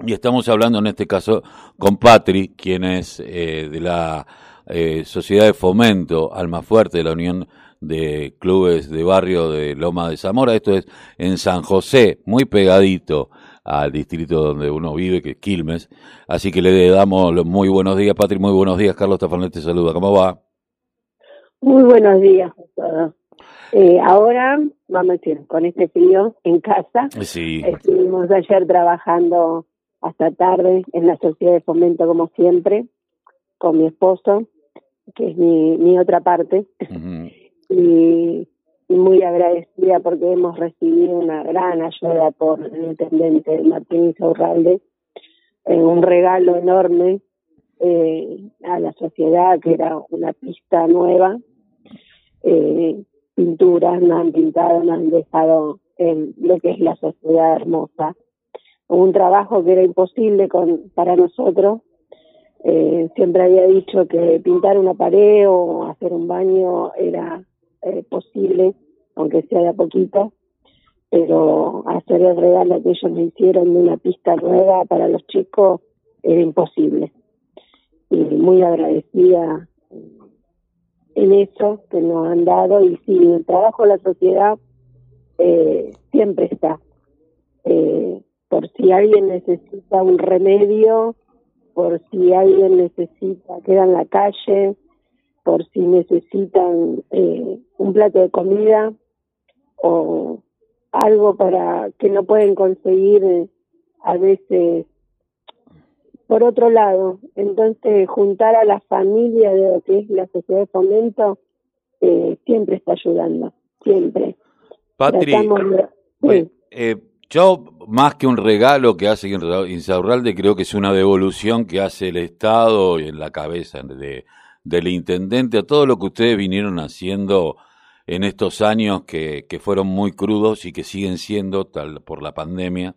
Y estamos hablando en este caso con Patri, quien es eh, de la eh, Sociedad de Fomento Almafuerte de la Unión de Clubes de Barrio de Loma de Zamora. Esto es en San José, muy pegadito al distrito donde uno vive, que es Quilmes. Así que le damos los muy buenos días, Patri, muy buenos días. Carlos Tafanel te saluda. ¿Cómo va? Muy buenos días eh, ahora, vamos a decir, con este frío en casa, sí. estuvimos ayer trabajando hasta tarde en la sociedad de fomento como siempre, con mi esposo, que es mi, mi otra parte, y, muy agradecida porque hemos recibido una gran ayuda por el intendente Martín Isaurralde, en un regalo enorme eh, a la sociedad, que era una pista nueva, eh, pinturas, nos han pintado, nos han dejado en lo que es la sociedad hermosa un trabajo que era imposible con, para nosotros. Eh, siempre había dicho que pintar una pared o hacer un baño era eh, posible, aunque sea de a poquito, pero hacer el regalo que ellos me hicieron de una pista nueva para los chicos era imposible. Y muy agradecida en eso que nos han dado y sí, el trabajo de la sociedad eh, siempre está. Eh, por si alguien necesita un remedio, por si alguien necesita, queda en la calle, por si necesitan eh, un plato de comida o algo para que no pueden conseguir eh, a veces por otro lado. Entonces, juntar a la familia de lo que es la sociedad de fomento eh, siempre está ayudando, siempre. Patri, eh, yo, más que un regalo que hace Insaurralde, creo que es una devolución que hace el Estado y en la cabeza de, del intendente a todo lo que ustedes vinieron haciendo en estos años que, fueron muy crudos y que siguen siendo, tal por la pandemia,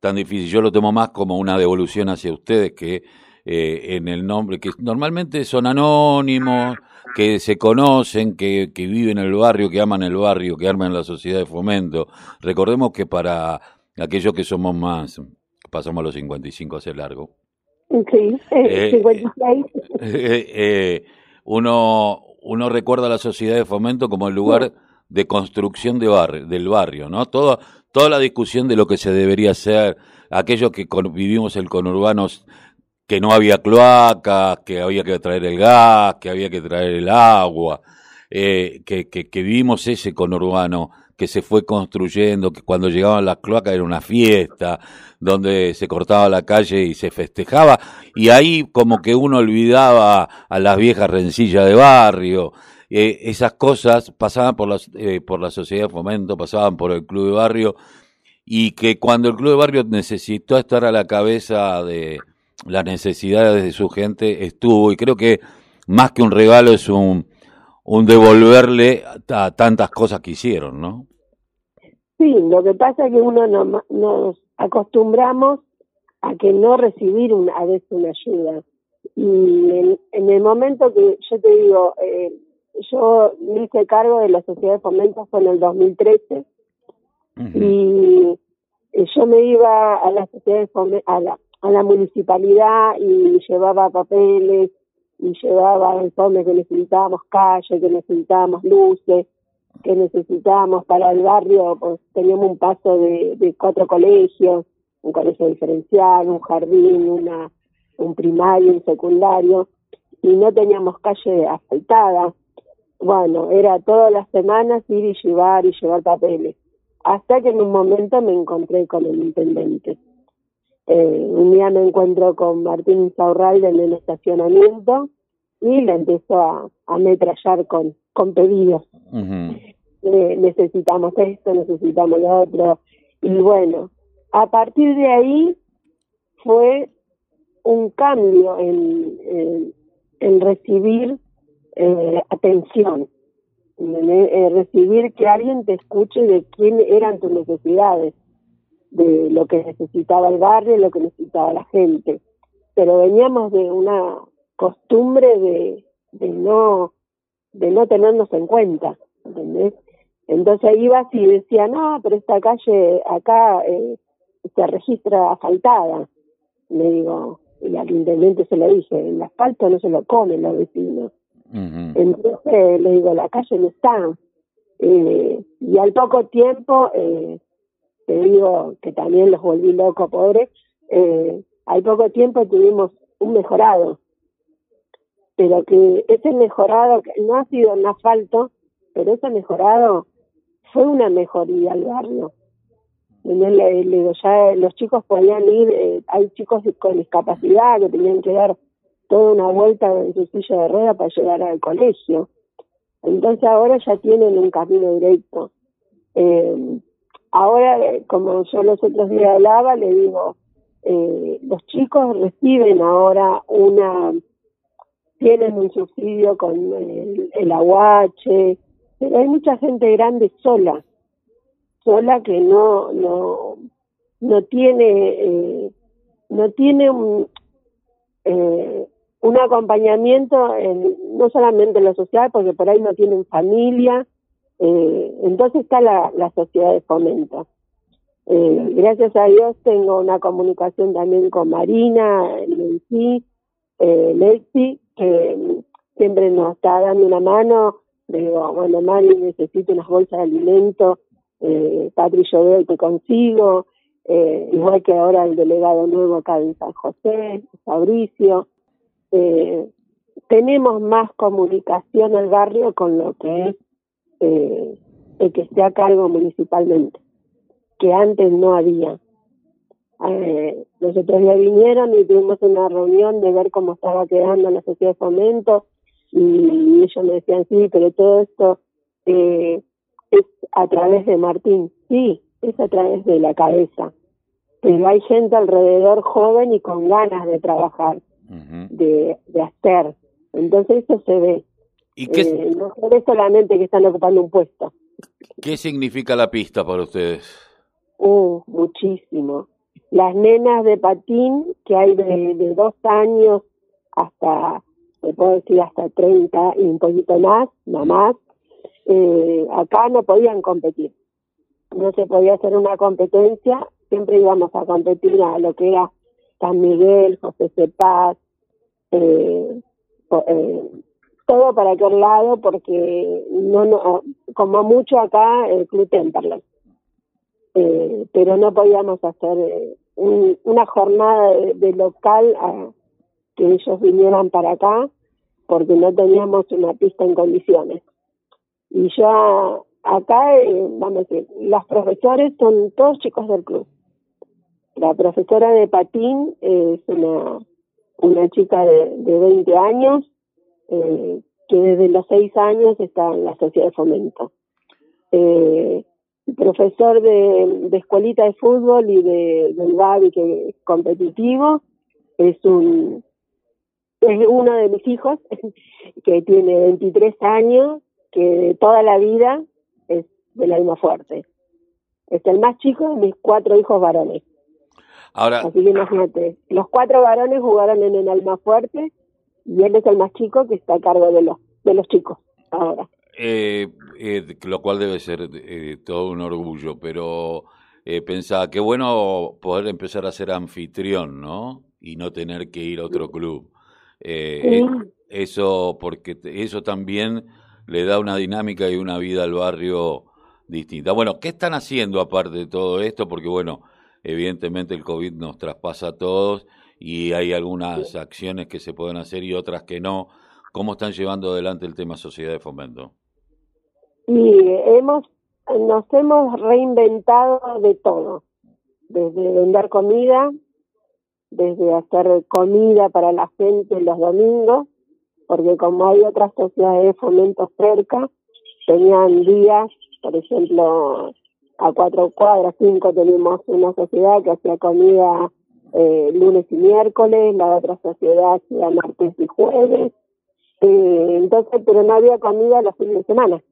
tan difícil. Yo lo tomo más como una devolución hacia ustedes que eh, en el nombre, que normalmente son anónimos, que se conocen, que, que viven en el barrio, que aman el barrio, que arman la sociedad de fomento. Recordemos que para aquellos que somos más, pasamos a los 55 hace largo. Sí, eh, 56. Eh, eh, uno, uno recuerda la sociedad de fomento como el lugar de construcción de barrio, del barrio, ¿no? Toda, toda la discusión de lo que se debería hacer, aquellos que vivimos el conurbanos que no había cloacas, que había que traer el gas, que había que traer el agua, eh, que, que, que, vivimos ese conurbano que se fue construyendo, que cuando llegaban las cloacas era una fiesta, donde se cortaba la calle y se festejaba, y ahí como que uno olvidaba a las viejas rencillas de barrio, eh, esas cosas pasaban por, las, eh, por la sociedad de fomento, pasaban por el club de barrio, y que cuando el club de barrio necesitó estar a la cabeza de, las necesidades de su gente estuvo y creo que más que un regalo es un, un devolverle a tantas cosas que hicieron, ¿no? Sí, lo que pasa es que uno no, nos acostumbramos a que no recibir una, a veces una ayuda. Y en, el momento que yo te digo, eh, yo me hice cargo de la sociedad de fomento fue en el 2013 y yo me iba a la sociedad de fomento, a la, a la municipalidad y llevaba papeles y llevaba informes que necesitábamos calle, que necesitábamos luces, que necesitábamos para el barrio, pues teníamos un paso de, de cuatro colegios, un colegio diferencial, un jardín, una un primario, un secundario, y no teníamos calle asfaltada. Bueno, era todas las semanas ir y llevar y llevar papeles. Hasta que en un momento me encontré con el intendente eh, un día me encuentro con Martín Saurralde en el estacionamiento y le empezó a, ametrallar con, con pedidos. Eh, necesitamos esto, necesitamos lo otro. Y bueno, a partir de ahí fue un cambio en, en, recibir eh, atención, en, recibir que alguien te escuche de quién eran tus necesidades de lo que necesitaba el barrio, lo que necesitaba la gente. Pero veníamos de una costumbre de, de no de no tenernos en cuenta, ¿entendés? Entonces ibas y decía, no, pero esta calle acá eh, se registra asfaltada. le digo, y al intendente se lo dije, el asfalto no se lo comen los vecinos. Entonces le digo, la calle no está. Eh, y al poco tiempo, eh, te digo que también los volví locos, pobres, eh, al poco tiempo tuvimos un mejorado. Pero que ese mejorado, no ha sido un asfalto, pero ese mejorado fue una mejoría al barrio. Le, digo, ya los chicos podían ir, eh, hay chicos con discapacidad que tenían que dar toda una vuelta en su silla de rueda para llegar al colegio. Entonces ahora ya tienen un camino directo. Eh, ahora, como yo los otros días hablaba, le digo, eh, los chicos reciben ahora una, tienen un subsidio con el, el aguache, pero hay mucha gente grande sola, sola que no, no, no tiene, eh, no tiene un, eh, un acompañamiento en, no solamente en lo social, porque por ahí no tienen familia, eh, entonces está la, la sociedad de fomento. Eh, gracias a Dios tengo una comunicación también con Marina, Lexi, eh, Lexi, que siempre nos está dando una mano. Digo, bueno, Mari, necesito unas bolsas de alimento, eh, Patri, yo veo que consigo, eh, igual que ahora el delegado nuevo acá en San José, Fabricio. Eh, tenemos más comunicación al barrio con lo que es eh, el que esté a cargo municipalmente, que antes no había. Eh, los otros días vinieron y tuvimos una reunión de ver cómo estaba quedando la sociedad de fomento y ellos me decían, sí, pero todo esto eh, es a través de Martín. Sí, es a través de la cabeza. Pero hay gente alrededor joven y con ganas de trabajar, de, de hacer. Entonces eso se ve. ¿Y qué... Eh, no es solamente que están ocupando un puesto. ¿Qué significa la pista para ustedes? Uh, muchísimo. Las nenas de patín, que hay de, dos años hasta, te puedo decir, hasta 30 y un poquito más, no más, eh, acá no podían competir. No se podía hacer una competencia, siempre íbamos a competir a lo que era San Miguel, José Cepaz, eh, eh, todo para aquel lado porque no, no como mucho acá el Club Temperley. Eh, pero no podíamos hacer eh, una jornada de, local a que ellos vinieran para acá porque no teníamos una pista en condiciones. Y ya acá, eh, vamos a decir, los profesores son todos chicos del club. La profesora de patín es una, una chica de, de 20 años, eh, que desde los seis años está en la sociedad de fomento. Eh, profesor de, de, escuelita de fútbol y de, del Babi, que es competitivo, es un es uno de mis hijos que tiene 23 años, que toda la vida es del alma fuerte. Es el más chico de mis cuatro hijos varones. Ahora, Así que imagínate, los cuatro varones jugaron en el alma fuerte y él es el más chico que está a cargo de los, de los chicos ahora. Eh, eh, lo cual debe ser eh, todo un orgullo, pero eh, pensaba, qué bueno poder empezar a ser anfitrión, ¿no? Y no tener que ir a otro club. Eh, Eso, porque eso también le da una dinámica y una vida al barrio distinta. Bueno, ¿qué están haciendo aparte de todo esto? Porque, bueno, evidentemente el COVID nos traspasa a todos y hay algunas acciones que se pueden hacer y otras que no. ¿Cómo están llevando adelante el tema sociedad de fomento? Y hemos, nos hemos reinventado de todo, desde vender comida, desde hacer comida para la gente los domingos, porque como hay otras sociedades de fomento cerca, tenían días, por ejemplo, a cuatro cuadras, cinco tenemos una sociedad que hacía comida eh, lunes y miércoles, la otra sociedad hacía martes y jueves, eh, entonces, pero no había comida los fines de semana.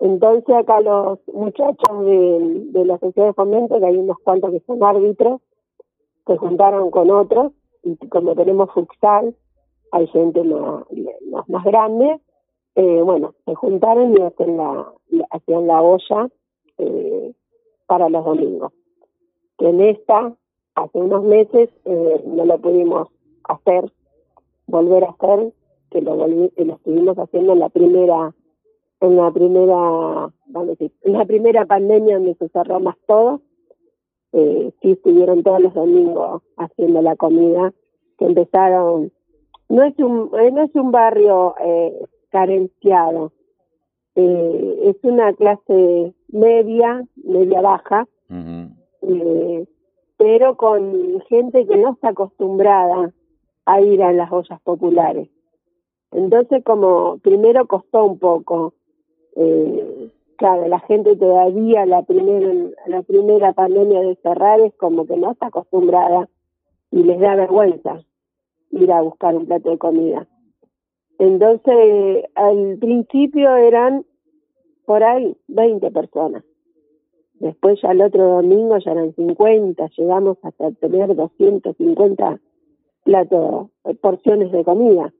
Entonces acá los muchachos de, de la sociedad de fomento, que hay unos cuantos que son árbitros, se juntaron con otros, y como tenemos futsal, hay gente más, más, grande, eh, bueno, se juntaron y hacen la, hacían la olla eh, para los domingos. Que en esta hace unos meses eh, no lo pudimos hacer, volver a hacer, que lo, volví, que lo estuvimos haciendo en la primera, en la primera, vamos a decir, en la primera pandemia donde se cerró más todo, eh, sí estuvieron todos los domingos haciendo la comida, que empezaron, no es un, eh, no es un barrio eh, carenciado, eh, es una clase media, media baja, eh, pero con gente que no está acostumbrada a ir a las ollas populares. Entonces, como primero costó un poco, eh, claro, la gente todavía la primera la primera pandemia de cerrar es como que no está acostumbrada y les da vergüenza ir a buscar un plato de comida. Entonces, al principio eran por ahí 20 personas. Después ya el otro domingo ya eran 50, llegamos hasta tener 250 platos, eh, porciones de comida.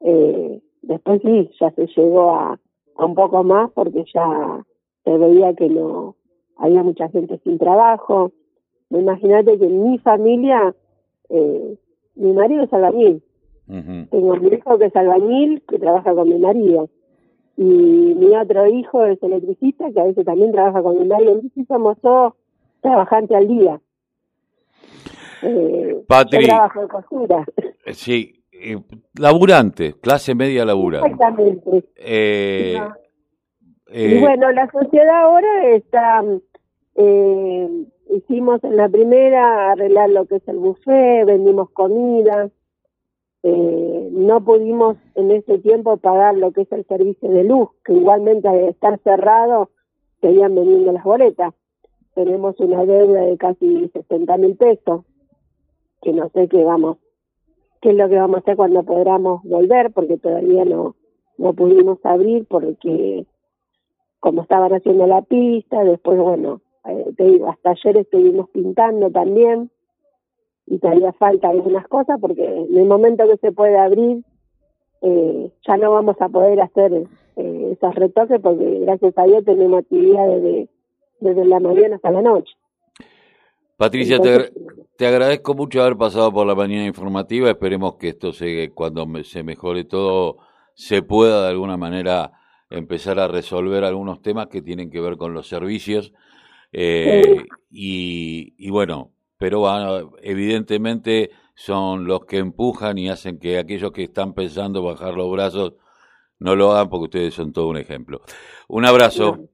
Eh, después sí, ya se llegó a, a un poco más porque ya se veía que no había mucha gente sin trabajo. Imagínate que en mi familia, eh, mi marido es albañil. Tengo mi hijo que es albañil, que trabaja con mi marido y mi otro hijo es electricista, que a veces también trabaja con marido. Entonces somos todos trabajantes al día. Eh, Patri, trabajo de costura. Eh, sí, eh, laburante, clase media laburante. Exactamente. Eh, eh, y bueno, la sociedad ahora está, eh, hicimos en la primera arreglar lo que es el buffet, vendimos comida, eh, no pudimos en ese tiempo pagar lo que es el servicio de luz, que igualmente al estar cerrado seguían vendiendo las boletas. Tenemos una deuda de casi 60 mil pesos, que no sé qué vamos, qué es lo que vamos a hacer cuando podamos volver, porque todavía no, no pudimos abrir porque como estaban haciendo la pista, después bueno, eh, te digo, hasta ayer estuvimos pintando también, y todavía falta algunas cosas porque en el momento que se puede abrir eh, ya no vamos a poder hacer eh, esos retoques porque gracias a Dios tenemos actividad desde, desde la mañana hasta la noche. Patricia, te, te, agradezco mucho haber pasado por la mañana informativa. Esperemos que esto se, cuando se mejore todo se pueda de alguna manera empezar a resolver algunos temas que tienen que ver con los servicios. Eh, y, y bueno, pero evidentemente son los que empujan y hacen que aquellos que están pensando bajar los brazos no lo hagan porque ustedes son todo un ejemplo. Un abrazo.